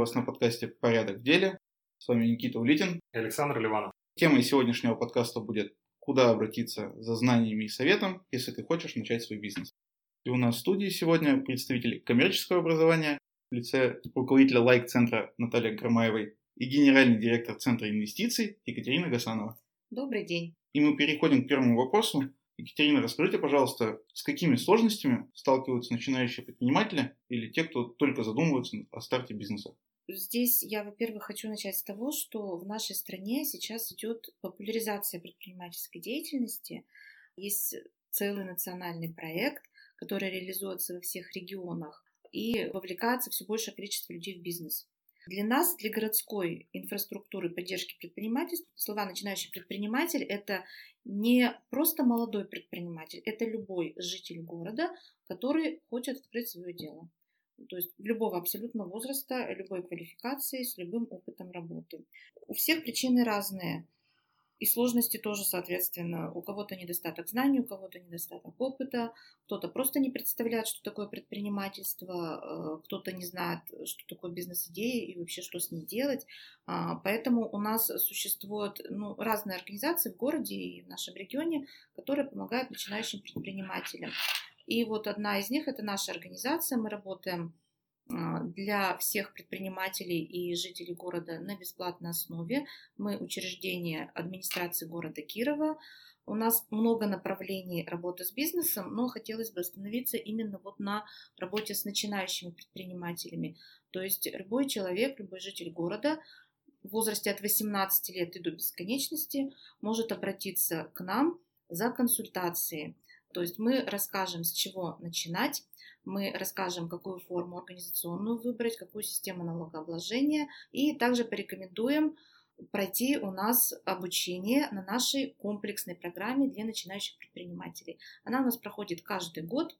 вас на подкасте «Порядок в деле». С вами Никита Улитин. И Александр Ливанов. Темой сегодняшнего подкаста будет «Куда обратиться за знаниями и советом, если ты хочешь начать свой бизнес». И у нас в студии сегодня представитель коммерческого образования в лице руководителя лайк-центра Наталья Громаевой и генеральный директор Центра инвестиций Екатерина Гасанова. Добрый день. И мы переходим к первому вопросу. Екатерина, расскажите, пожалуйста, с какими сложностями сталкиваются начинающие предприниматели или те, кто только задумывается о старте бизнеса? Здесь я, во-первых, хочу начать с того, что в нашей стране сейчас идет популяризация предпринимательской деятельности. Есть целый национальный проект, который реализуется во всех регионах и вовлекается все большее количество людей в бизнес. Для нас, для городской инфраструктуры поддержки предпринимательства, слова начинающий предприниматель – это не просто молодой предприниматель, это любой житель города, который хочет открыть свое дело. То есть любого абсолютно возраста, любой квалификации, с любым опытом работы. У всех причины разные. И сложности тоже, соответственно, у кого-то недостаток знаний, у кого-то недостаток опыта, кто-то просто не представляет, что такое предпринимательство, э, кто-то не знает, что такое бизнес-идея и вообще что с ней делать. А, поэтому у нас существуют ну, разные организации в городе и в нашем регионе, которые помогают начинающим предпринимателям. И вот одна из них – это наша организация. Мы работаем а, для всех предпринимателей и жителей города на бесплатной основе. Мы учреждение администрации города Кирова. У нас много направлений работы с бизнесом, но хотелось бы остановиться именно вот на работе с начинающими предпринимателями. То есть любой человек, любой житель города в возрасте от 18 лет и до бесконечности может обратиться к нам за консультацией. То есть мы расскажем, с чего начинать, мы расскажем, какую форму организационную выбрать, какую систему налогообложения, и также порекомендуем пройти у нас обучение на нашей комплексной программе для начинающих предпринимателей. Она у нас проходит каждый год,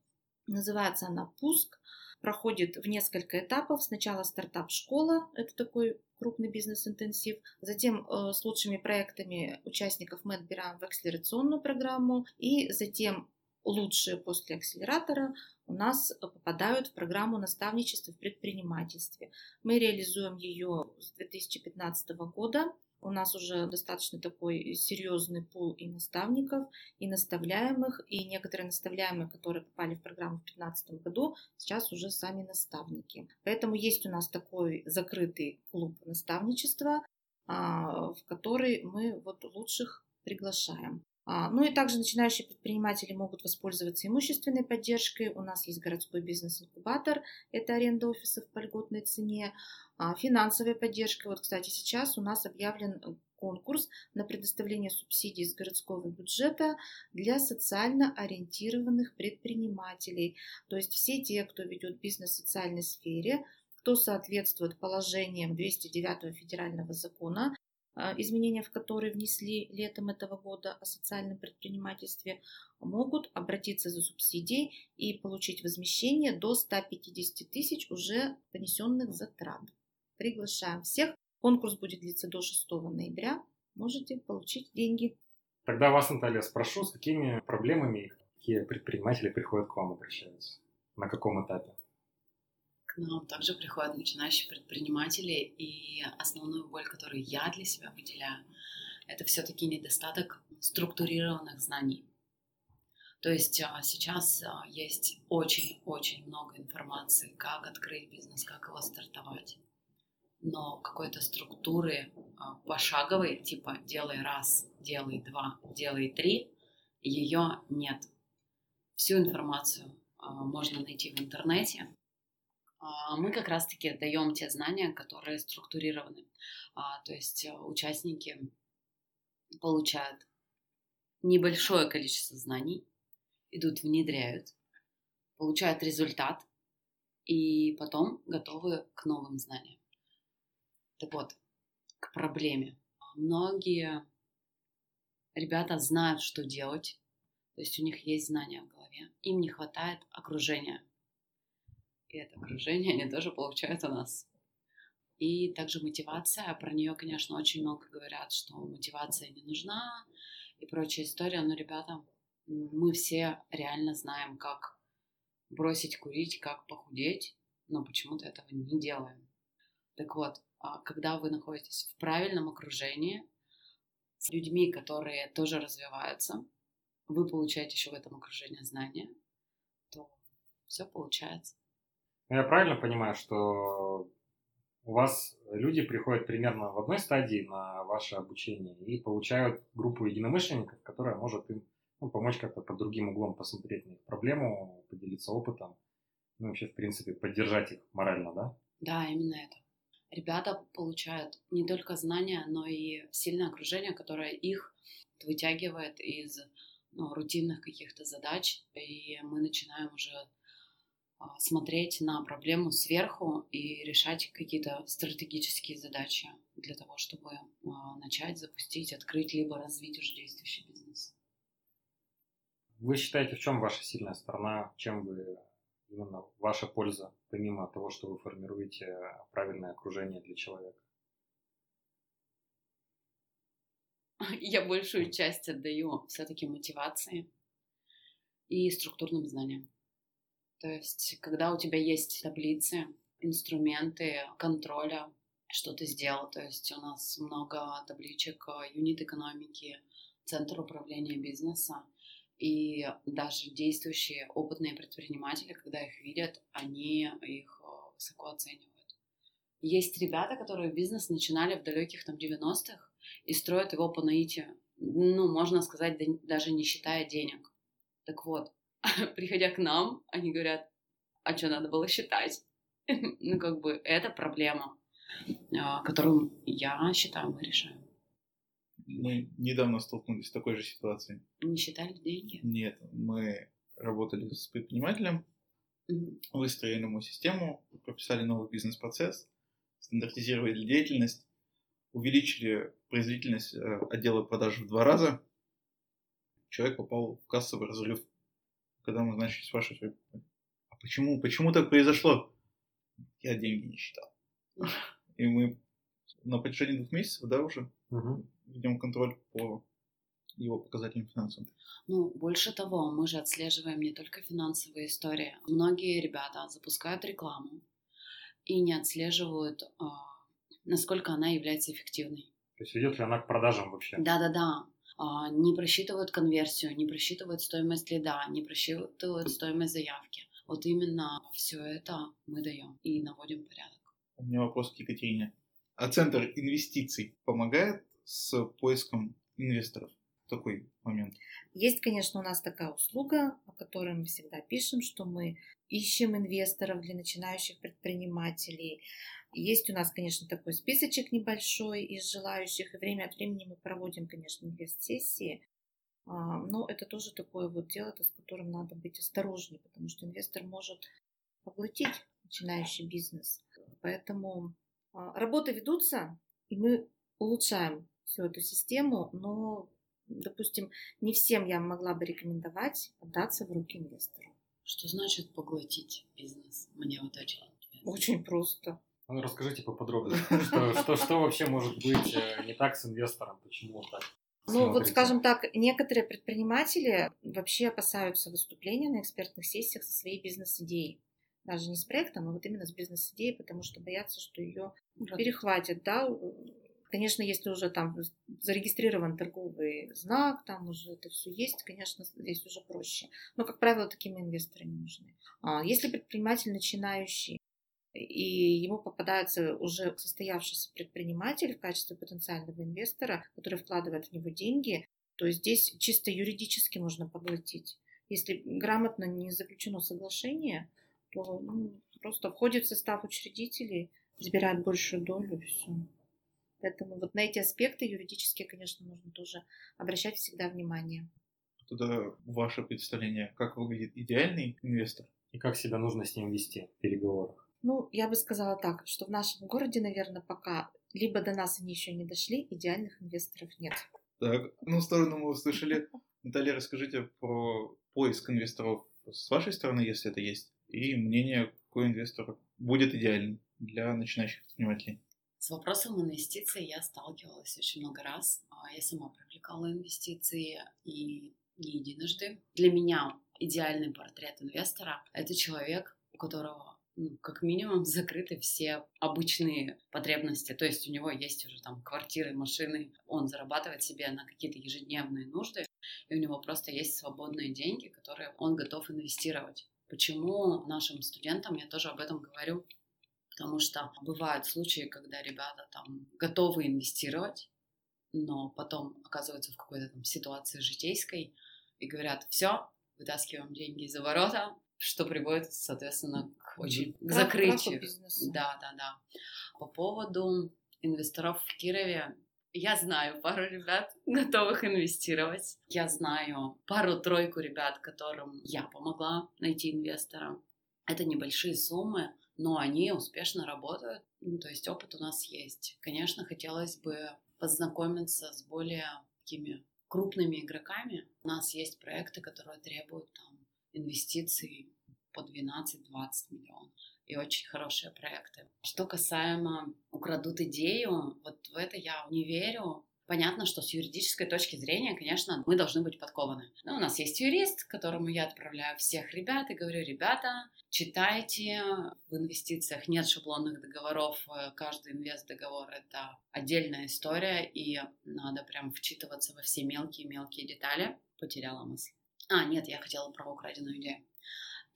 называется она «Пуск», проходит в несколько этапов. Сначала стартап-школа, это такой крупный бизнес-интенсив. Затем э, с лучшими проектами участников мы отбираем в акселерационную программу. И затем лучшие после акселератора у нас попадают в программу наставничества в предпринимательстве. Мы реализуем ее с 2015 года. У нас уже достаточно такой серьезный пул и наставников, и наставляемых, и некоторые наставляемые, которые попали в программу в 2015 году, сейчас уже сами наставники. Поэтому есть у нас такой закрытый клуб наставничества, а, в который мы вот лучших приглашаем. А, ну и также начинающие предприниматели могут воспользоваться имущественной поддержкой. У нас есть городской бизнес-инкубатор, это аренда офисов по льготной цене, а, финансовая поддержка. Вот, кстати, сейчас у нас объявлен конкурс на предоставление субсидий из городского бюджета для социально ориентированных предпринимателей. То есть все те, кто ведет бизнес в социальной сфере, кто соответствует положениям 209 федерального закона изменения в которые внесли летом этого года о социальном предпринимательстве, могут обратиться за субсидией и получить возмещение до 150 тысяч уже понесенных затрат. Приглашаем всех. Конкурс будет длиться до 6 ноября. Можете получить деньги. Тогда вас, Наталья, спрошу, с какими проблемами какие предприниматели приходят к вам обращаются? На каком этапе? Нам также приходят начинающие предприниматели, и основную боль, которую я для себя выделяю, это все-таки недостаток структурированных знаний. То есть а, сейчас а, есть очень-очень много информации, как открыть бизнес, как его стартовать. Но какой-то структуры а, пошаговой, типа делай раз, делай два, делай три, ее нет. Всю информацию можно найти в интернете, мы как раз-таки даем те знания, которые структурированы. А, то есть э, участники получают небольшое количество знаний, идут, внедряют, получают результат и потом готовы к новым знаниям. Так вот, к проблеме. Многие ребята знают, что делать, то есть у них есть знания в голове, им не хватает окружения, и это окружение они тоже получают у нас. И также мотивация, про нее, конечно, очень много говорят, что мотивация не нужна и прочая история, но, ребята, мы все реально знаем, как бросить курить, как похудеть, но почему-то этого не делаем. Так вот, а, когда вы находитесь в правильном окружении, с людьми, которые тоже развиваются, вы получаете еще в этом окружении знания, то все получается. Ну, я правильно понимаю, что у вас люди приходят примерно в одной стадии на ваше обучение и получают группу единомышленников, которая может им ну, помочь как-то под другим углом посмотреть на их проблему, поделиться опытом, ну, вообще, в принципе, поддержать их морально, да? Да, именно это. Ребята получают не только знания, но и сильное окружение, которое их вытягивает из ну, рутинных каких-то задач, и мы начинаем уже смотреть на проблему сверху и решать какие-то стратегические задачи для того, чтобы а, начать, запустить, открыть, либо развить уже действующий бизнес. Вы считаете, в чем ваша сильная сторона, чем вы именно ваша польза, помимо того, что вы формируете правильное окружение для человека? Я большую часть отдаю все-таки мотивации и структурным знаниям. То есть, когда у тебя есть таблицы, инструменты контроля, что ты сделал. То есть у нас много табличек юнит экономики, центр управления бизнеса. И даже действующие опытные предприниматели, когда их видят, они их э, высоко оценивают. Есть ребята, которые бизнес начинали в далеких там 90-х и строят его по наитию. Ну, можно сказать, даже не считая денег. Так вот, приходя к нам, они говорят, а что надо было считать? ну, как бы, это проблема, а, которую я считаю, мы решаем. Мы недавно столкнулись с такой же ситуацией. Не считали деньги? Нет, мы работали с предпринимателем, выстроили ему систему, прописали новый бизнес-процесс, стандартизировали деятельность, увеличили производительность э, отдела продаж в два раза. Человек попал в кассовый разрыв. Когда мы начали спрашивать, а почему, почему так произошло? Я деньги не считал. И мы на протяжении двух месяцев, да, уже угу ведем контроль по его показателям финансовым. Ну, больше того, мы же отслеживаем не только финансовые истории. Многие ребята запускают рекламу и не отслеживают, а, насколько она является эффективной. То есть идет ли она к продажам вообще? Да-да-да. А, не просчитывают конверсию, не просчитывают стоимость лида, не просчитывают стоимость заявки. Вот именно все это мы даем и наводим порядок. У меня вопрос к Екатерине. А центр инвестиций помогает с поиском инвесторов? Такой момент. Есть, конечно, у нас такая услуга, о которой мы всегда пишем, что мы ищем инвесторов для начинающих предпринимателей. Есть у нас, конечно, такой списочек небольшой из желающих, и время от времени мы проводим, конечно, инвест-сессии. А, но это тоже такое вот дело, с которым надо быть осторожнее, потому что инвестор может поглотить начинающий бизнес. Поэтому а, работы ведутся, и мы улучшаем всю эту систему, но, допустим, не всем я могла бы рекомендовать отдаться в руки инвестору. Что значит поглотить бизнес? Мне вот очень интересно. Очень просто. Ну, расскажите поподробнее, что, что, что вообще может быть э, не так с инвестором, почему так? Ну, вот, скажем так, некоторые предприниматели вообще опасаются выступления на экспертных сессиях со своей бизнес-идеей. Даже не с проектом, а вот именно с бизнес-идеей, потому что боятся, что ее перехватят, да, Конечно, если уже там зарегистрирован торговый знак, там уже это все есть, конечно, здесь уже проще. Но, как правило, таким инвесторы нужны. А если предприниматель начинающий, и ему попадается уже состоявшийся предприниматель в качестве потенциального инвестора, который вкладывает в него деньги, то здесь чисто юридически можно поглотить. Если грамотно не заключено соглашение, то ну, просто входит в состав учредителей, забирает большую долю и все. Поэтому вот на эти аспекты юридические, конечно, нужно тоже обращать всегда внимание. Туда ваше представление, как выглядит идеальный инвестор? И как себя нужно с ним вести в переговорах? Ну, я бы сказала так, что в нашем городе, наверное, пока либо до нас они еще не дошли, идеальных инвесторов нет. Так, ну, сторону мы услышали. Наталья, расскажите про поиск инвесторов с вашей стороны, если это есть, и мнение, какой инвестор будет идеальным для начинающих предпринимателей. С вопросом инвестиций я сталкивалась очень много раз. А, я сама привлекала инвестиции и не единожды. Для меня идеальный портрет инвестора – это человек, у которого ну, как минимум закрыты все обычные потребности. То есть у него есть уже там квартиры, машины, он зарабатывает себе на какие-то ежедневные нужды, и у него просто есть свободные деньги, которые он готов инвестировать. Почему нашим студентам, я тоже об этом говорю, потому что бывают случаи, когда ребята там готовы инвестировать, но потом оказываются в какой-то там ситуации житейской и говорят, все, вытаскиваем деньги из ворота, что приводит, соответственно, к очень к закрытию. Да, да, да. По поводу инвесторов в Кирове, я знаю пару ребят, готовых инвестировать. Я знаю пару-тройку ребят, которым я помогла найти инвестора. Это небольшие суммы, но они успешно работают. Ну, то есть опыт у нас есть. Конечно, хотелось бы познакомиться с более такими крупными игроками. У нас есть проекты, которые требуют там, инвестиций по 12-20 миллионов и очень хорошие проекты. Что касаемо украдут идею, вот в это я не верю. Понятно, что с юридической точки зрения, конечно, мы должны быть подкованы. Но у нас есть юрист, которому я отправляю всех ребят и говорю, ребята, читайте, в инвестициях нет шаблонных договоров, каждый инвест-договор — это отдельная история, и надо прям вчитываться во все мелкие-мелкие детали. Потеряла мысль. А, нет, я хотела про украденную идею.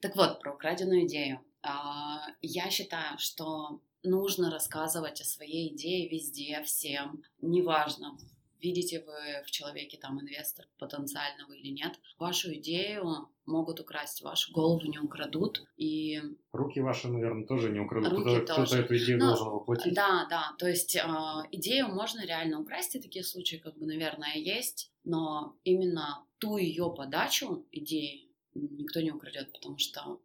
Так вот, про украденную идею. А, я считаю, что нужно рассказывать о своей идее везде, всем. Неважно, видите вы в человеке там инвестор потенциального или нет. Вашу идею могут украсть, вашу голову не украдут. И... Руки ваши, наверное, тоже не украдут. Руки кто-то, тоже. кто-то эту идею Но, должен воплотить. Да, да. То есть э, идею можно реально украсть, и такие случаи, как бы, наверное, есть. Но именно ту ее подачу идеи никто не украдет, потому что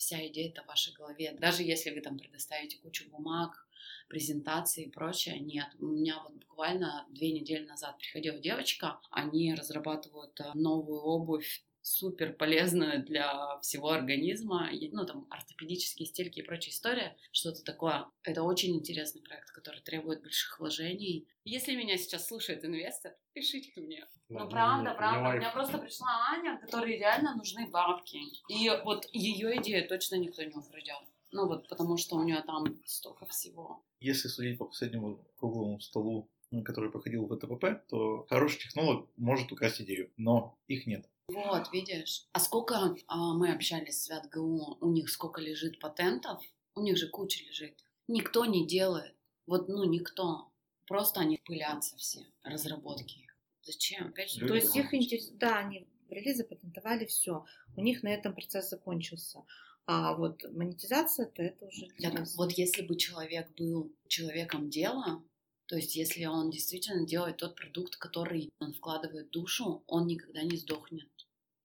вся идея это в вашей голове. Даже если вы там предоставите кучу бумаг, презентации и прочее, нет. У меня вот буквально две недели назад приходила девочка, они разрабатывают э, новую обувь супер полезную для всего организма, ну, там, ортопедические стельки и прочая история, что-то такое. Это очень интересный проект, который требует больших вложений. Если меня сейчас слушает инвестор, пишите ко мне. Да, ну, правда, правда. У меня просто пришла Аня, которой реально нужны бабки. И вот ее идею точно никто не украдет. Ну вот, потому что у нее там столько всего. Если судить по последнему круглому столу, который проходил в ТПП, то хороший технолог может украсть идею, но их нет. Вот, видишь. А сколько а, мы общались с ВятГУ, у них сколько лежит патентов? У них же куча лежит. Никто не делает. Вот, ну, никто. Просто они пылятся все, разработки их. Зачем? Опять же, То есть их интерес... Да, они ввели, запатентовали, все. У них на этом процесс закончился. А вот монетизация-то это уже... Так, вот если бы человек был человеком дела, то есть, если он действительно делает тот продукт, который он вкладывает душу, он никогда не сдохнет.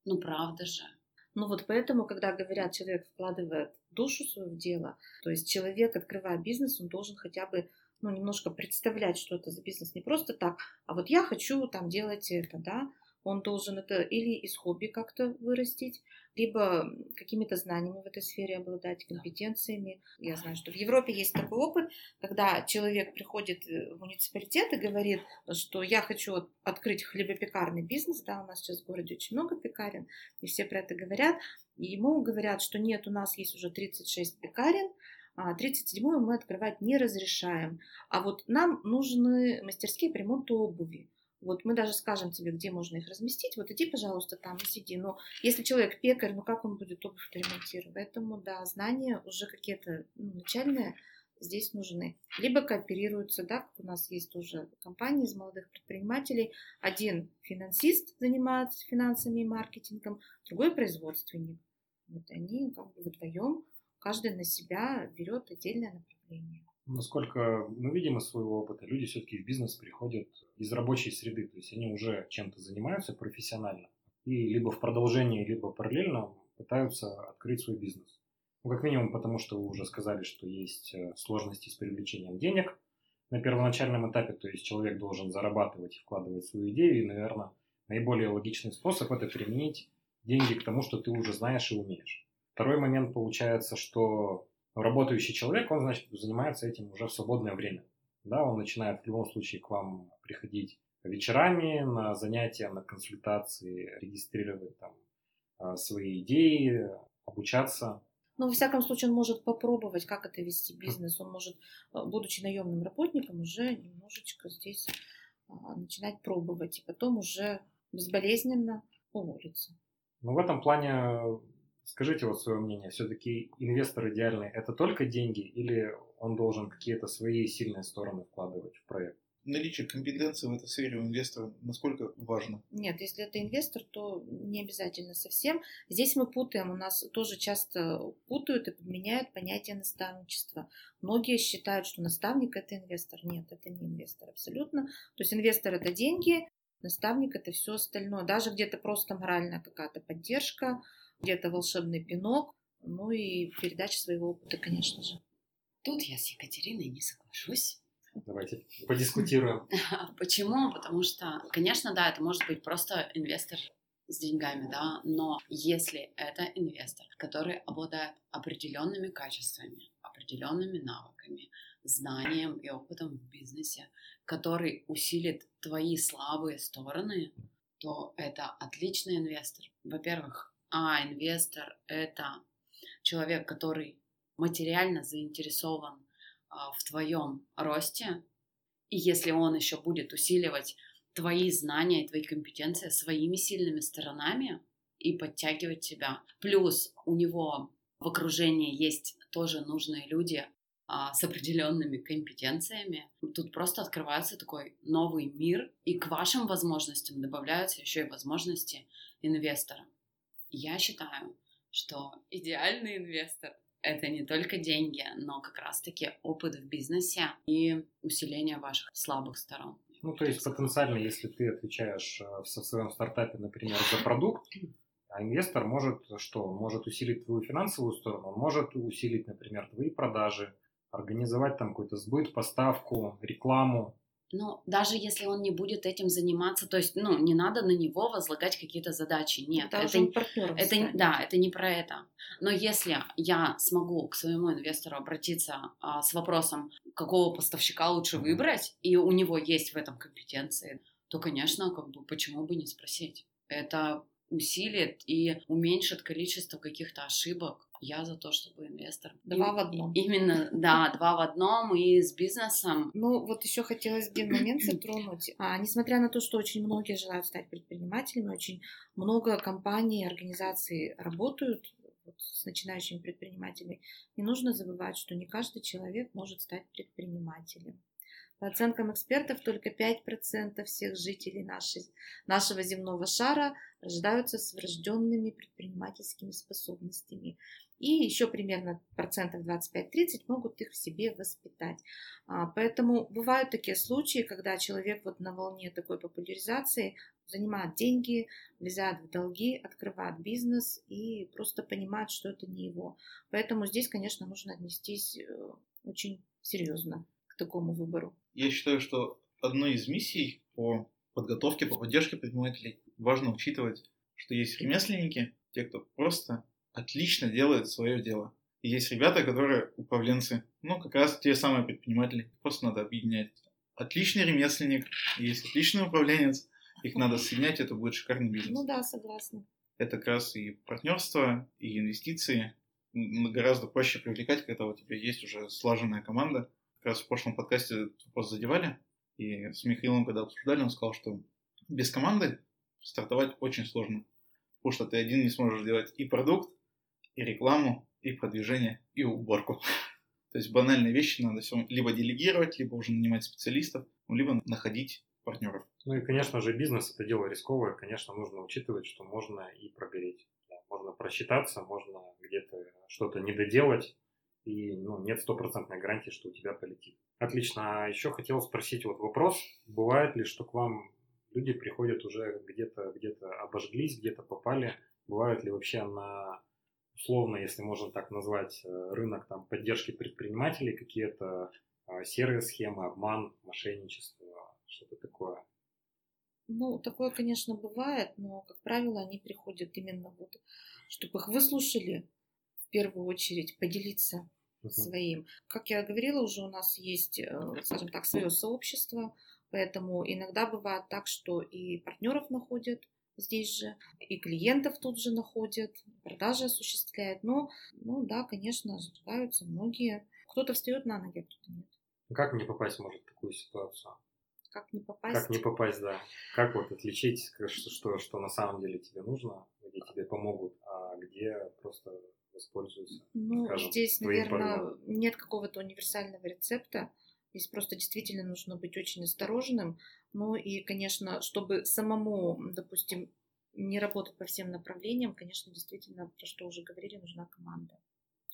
Ну, правда же. Ну вот поэтому, когда говорят, человек вкладывает душу свою в дело, то есть человек, открывая бизнес, он должен хотя бы ну, немножко представлять, что это за бизнес. Не просто так, а вот я хочу там делать это, да, он должен это или из хобби как-то вырастить, либо какими-то знаниями в этой сфере обладать, компетенциями. Я знаю, что в Европе есть такой опыт, когда человек приходит в муниципалитет и говорит, что я хочу открыть хлебопекарный бизнес, да, у нас сейчас в городе очень много пекарен, и все про это говорят, и ему говорят, что нет, у нас есть уже 36 пекарен, а 37-ю мы открывать не разрешаем. А вот нам нужны мастерские по ремонту обуви. Вот мы даже скажем тебе, где можно их разместить. Вот иди, пожалуйста, там сиди. Но если человек пекарь, ну как он будет обувь ремонтировать? Поэтому, да, знания уже какие-то ну, начальные здесь нужны. Либо кооперируются, да, как у нас есть тоже компании из молодых предпринимателей. Один финансист занимается финансами и маркетингом, другой производственник. Вот они как бы вдвоем, каждый на себя берет отдельное направление. Насколько мы видим из своего опыта, люди все-таки в бизнес приходят из рабочей среды, то есть они уже чем-то занимаются профессионально и либо в продолжении, либо параллельно пытаются открыть свой бизнес. Ну, как минимум, потому что вы уже сказали, что есть э, сложности с привлечением денег на первоначальном этапе, то есть человек должен зарабатывать и вкладывать свою идею, и, наверное, наиболее логичный способ это применить деньги к тому, что ты уже знаешь и умеешь. Второй момент получается, что работающий человек, он, значит, занимается этим уже в свободное время. Да, он начинает в любом случае к вам приходить вечерами на занятия, на консультации, регистрировать там а, свои идеи, обучаться. Но, во всяком случае, он может попробовать, как это вести бизнес. Он может, э, будучи наемным работником, уже немножечко здесь а, начинать пробовать. И потом уже безболезненно уволиться. Ну, в этом плане скажите вот свое мнение. Все-таки инвестор идеальный – это только деньги или он должен какие-то свои сильные стороны вкладывать в проект? наличие компетенции в этой сфере у инвестора насколько важно? Нет, если это инвестор, то не обязательно совсем. Здесь мы путаем, у нас тоже часто путают и подменяют понятие наставничества. Многие считают, что наставник это инвестор. Нет, это не инвестор абсолютно. То есть инвестор это деньги, наставник это все остальное. Даже где-то просто моральная какая-то поддержка, где-то волшебный пинок, ну и передача своего опыта, конечно же. Тут я с Екатериной не соглашусь. Давайте подискутируем. Почему? Потому что, конечно, да, это может быть просто инвестор с деньгами, да, но если это инвестор, который обладает определенными качествами, определенными навыками, знанием и опытом в бизнесе, который усилит твои слабые стороны, то это отличный инвестор. Во-первых, а инвестор это человек, который материально заинтересован а, в твоем росте, и если он еще будет усиливать твои знания и твои компетенции своими сильными сторонами и подтягивать тебя. Плюс у него в окружении есть тоже нужные люди а, с определенными компетенциями. Тут просто открывается такой новый мир, и к вашим возможностям добавляются еще и возможности инвестора. Я считаю, что идеальный инвестор это не только деньги, но как раз-таки опыт в бизнесе и усиление ваших слабых сторон. Ну, то есть потенциально, если ты отвечаешь э, в своем стартапе, например, за продукт, а инвестор может что? Может усилить твою финансовую сторону, он может усилить, например, твои продажи, организовать там какой-то сбыт, поставку, рекламу, ну, даже если он не будет этим заниматься, то есть, ну, не надо на него возлагать какие-то задачи. Нет, это, это, это да, это не про это. Но если я смогу к своему инвестору обратиться а, с вопросом, какого поставщика лучше выбрать, и у него есть в этом компетенции, то, конечно, как бы почему бы не спросить? Это усилит и уменьшит количество каких-то ошибок, я за то, чтобы инвестор... Два в одном. Именно, да, два в одном и с бизнесом. Ну, вот еще хотелось один момент затронуть. А, несмотря на то, что очень многие желают стать предпринимателями, очень много компаний и организаций работают вот, с начинающими предпринимателями, не нужно забывать, что не каждый человек может стать предпринимателем. По оценкам экспертов, только 5% всех жителей нашей, нашего земного шара рождаются с врожденными предпринимательскими способностями и еще примерно процентов 25-30 могут их в себе воспитать. А, поэтому бывают такие случаи, когда человек вот на волне такой популяризации занимает деньги, влезает в долги, открывает бизнес и просто понимает, что это не его. Поэтому здесь, конечно, нужно отнестись э, очень серьезно к такому выбору. Я считаю, что одной из миссий по подготовке, по поддержке предпринимателей важно учитывать, что есть ремесленники, те, кто просто отлично делает свое дело. И есть ребята, которые управленцы, ну, как раз те самые предприниматели, просто надо объединять. Отличный ремесленник, есть отличный управленец, их надо соединять, это будет шикарный бизнес. Ну да, согласна. Это как раз и партнерство, и инвестиции. Гораздо проще привлекать, когда у тебя есть уже слаженная команда. Как раз в прошлом подкасте этот вопрос задевали. И с Михаилом, когда обсуждали, он сказал, что без команды стартовать очень сложно. Потому что ты один не сможешь делать и продукт, и рекламу, и продвижение, и уборку. То есть банальные вещи надо все либо делегировать, либо уже нанимать специалистов, либо находить партнеров. Ну и, конечно же, бизнес это дело рисковое. Конечно, нужно учитывать, что можно и прогореть. Можно просчитаться, можно где-то что-то не доделать, и ну, нет стопроцентной гарантии, что у тебя полетит. Отлично. А еще хотел спросить вот вопрос. Бывает ли, что к вам люди приходят уже где-то где-то обожглись, где-то попали? Бывают ли вообще на условно, если можно так назвать, э, рынок там, поддержки предпринимателей, какие-то а, серые схемы, обман, мошенничество, что-то такое? Ну, такое, конечно, бывает, но, как правило, они приходят именно вот, чтобы их выслушали, в первую очередь, поделиться uh-huh. своим. Как я говорила, уже у нас есть, э, скажем так, свое сообщество, поэтому иногда бывает так, что и партнеров находят здесь же, и клиентов тут же находят, продажи осуществляют. Но, ну да, конечно, сжигаются многие. Кто-то встает на ноги, а кто-то нет. Как не попасть может в такую ситуацию? Как не попасть? Как не попасть, да. Как вот отличить, что, что, что на самом деле тебе нужно, где тебе помогут, а где просто воспользуются? Ну, скажем, здесь, наверное, порывом? нет какого-то универсального рецепта. Здесь просто действительно нужно быть очень осторожным. Ну и, конечно, чтобы самому, допустим, не работать по всем направлениям, конечно, действительно, про что уже говорили, нужна команда,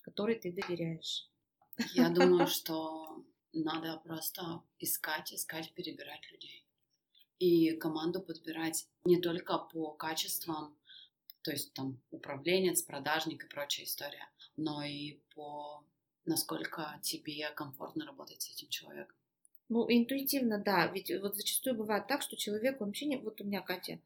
которой ты доверяешь. Я думаю, что надо просто искать, искать, перебирать людей. И команду подбирать не только по качествам, то есть там управленец, продажник и прочая история, но и по насколько тебе комфортно работать с этим человеком. Ну, интуитивно, да. Ведь вот зачастую бывает так, что человек, вообще не... Вот у меня Катя,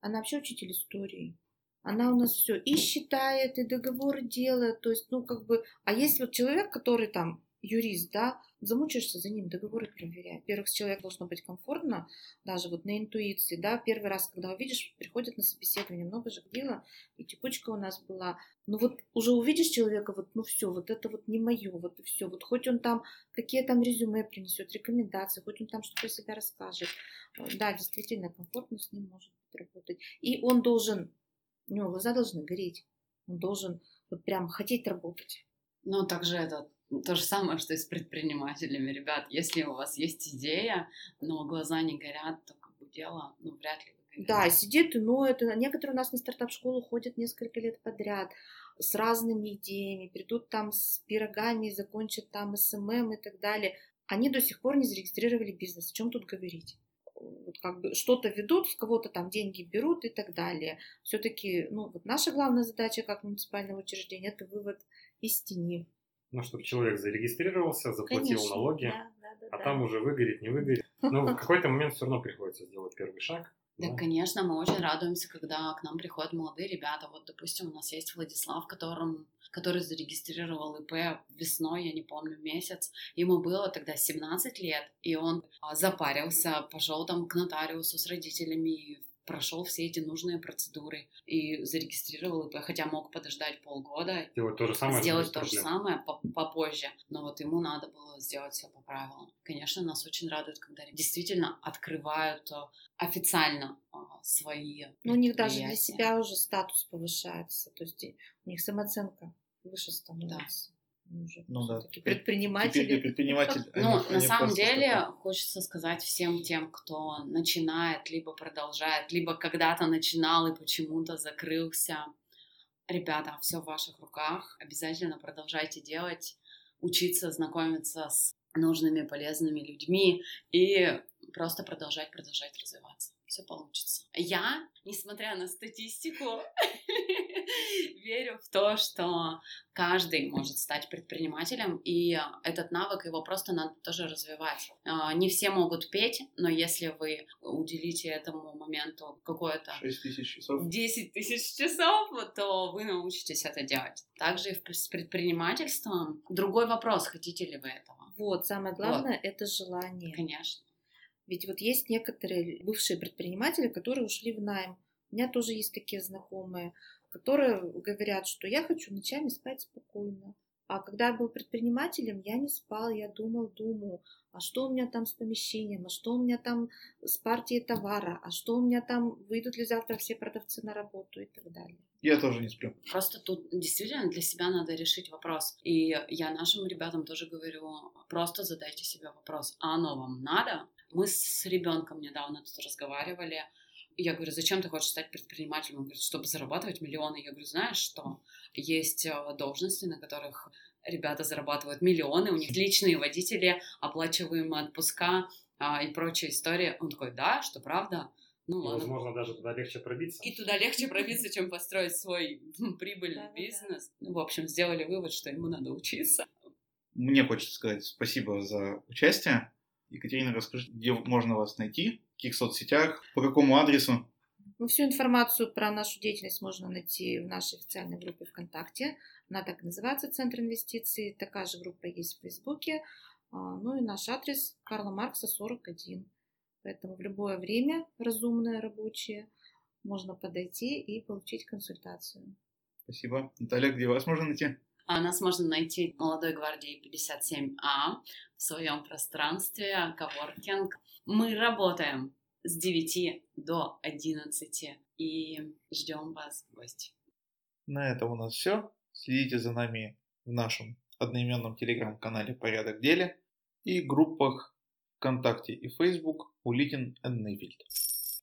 она вообще учитель истории. Она у нас все и считает, и договоры делает. То есть, ну, как бы... А есть вот человек, который там юрист, да, замучаешься за ним, договоры проверяй. Во-первых, с человеком должно быть комфортно, даже вот на интуиции, да, первый раз, когда увидишь, приходят на собеседование, много же дела, и текучка у нас была. Ну вот уже увидишь человека, вот, ну все, вот это вот не мое, вот и все. Вот хоть он там, какие там резюме принесет, рекомендации, хоть он там что-то себя расскажет. Да, действительно, комфортно с ним может работать. И он должен, у него глаза должны гореть, он должен вот прям хотеть работать. Но также это то же самое, что и с предпринимателями. Ребят, если у вас есть идея, но глаза не горят, то как бы дело, ну, вряд ли вы горите. Да, сидит и ноет. И Некоторые у нас на стартап-школу ходят несколько лет подряд с разными идеями, придут там с пирогами, закончат там СММ и так далее. Они до сих пор не зарегистрировали бизнес. О чем тут говорить? Вот как бы что-то ведут, с кого-то там деньги берут и так далее. Все-таки, ну, вот наша главная задача как муниципального учреждения это вывод из тени. Ну, чтобы человек зарегистрировался, заплатил Конечно, налоги, да, да, да, а да. там уже выгорит, не выгорит. Но в какой-то момент все равно приходится сделать первый шаг. Да, да. конечно, мы очень радуемся, когда к нам приходят молодые ребята. Вот, допустим, у нас есть Владислав, которым, который зарегистрировал ИП весной, я не помню, месяц. Ему было тогда 17 лет, и он а, запарился, пошел там к нотариусу с родителями, прошел все эти нужные процедуры и зарегистрировал ИП, хотя мог подождать полгода, Делать то же самое. сделать то же самое по- попозже, но вот ему надо было сделать все по правилам. Конечно, нас очень радует, когда действительно открывают э, официально э, свои Ну, у них даже для себя уже статус повышается. То есть и у них самооценка выше становится. Они уже Ну да. всё-таки Теперь- предприниматель. Ну, они- на самом деле, стартап. хочется сказать всем тем, кто начинает, либо продолжает, либо когда-то начинал и почему-то закрылся. Ребята, все в ваших руках. Обязательно продолжайте делать, учиться, знакомиться с нужными, полезными людьми и просто продолжать, продолжать развиваться. Все получится. Я, несмотря на статистику, верю в то, что каждый может стать предпринимателем, и этот навык его просто надо тоже развивать. А, Не все могут петь, но если вы уделите этому моменту какое-то 6 тысяч часов. 10 тысяч часов, то вы научитесь это делать. Также и в- с предпринимательством. Другой вопрос, хотите ли вы этого? Вот, самое главное это желание. Конечно. Ведь вот есть некоторые бывшие предприниматели, которые ушли в найм. У меня тоже есть такие знакомые, которые говорят, что я хочу ночами спать спокойно. А когда я был предпринимателем, я не спал, я думал, думал, а что у меня там с помещением, а что у меня там с партией товара, а что у меня там, выйдут ли завтра все продавцы на работу и так далее. Я тоже не сплю. Просто тут действительно для себя надо решить вопрос. И я нашим ребятам тоже говорю, просто задайте себе вопрос, а оно вам надо? Мы с ребенком недавно тут разговаривали, и я говорю, зачем ты хочешь стать предпринимателем? Он говорит, чтобы зарабатывать миллионы. Я говорю, знаешь что? Есть э, должности, на которых ребята зарабатывают миллионы, у них личные водители, оплачиваемые отпуска а, и прочая история. Он такой, да, что правда? Ну И, ладно. возможно, даже туда легче пробиться. И туда легче пробиться, чем построить свой м, прибыльный бизнес. В общем, сделали вывод, что ему надо учиться. Мне хочется сказать спасибо за участие. Екатерина, расскажи, где можно вас найти, в каких соцсетях, по какому адресу. Ну, всю информацию про нашу деятельность можно найти в нашей официальной группе ВКонтакте. Она так и называется «Центр инвестиций». Такая же группа есть в Фейсбуке. А, Ну и наш адрес Карла Маркса, 41. Поэтому в любое время, разумное, рабочее, можно подойти и получить консультацию. Спасибо. Наталья, где вас можно найти? А нас можно найти в Молодой гвардии 57А в своем пространстве, коворкинг. Мы работаем с 9 до 11 и ждем вас в гости. На этом у нас все. Следите за нами в нашем одноименном телеграм-канале «Порядок деле» и группах ВКонтакте и Facebook Улитин и Нейфельд.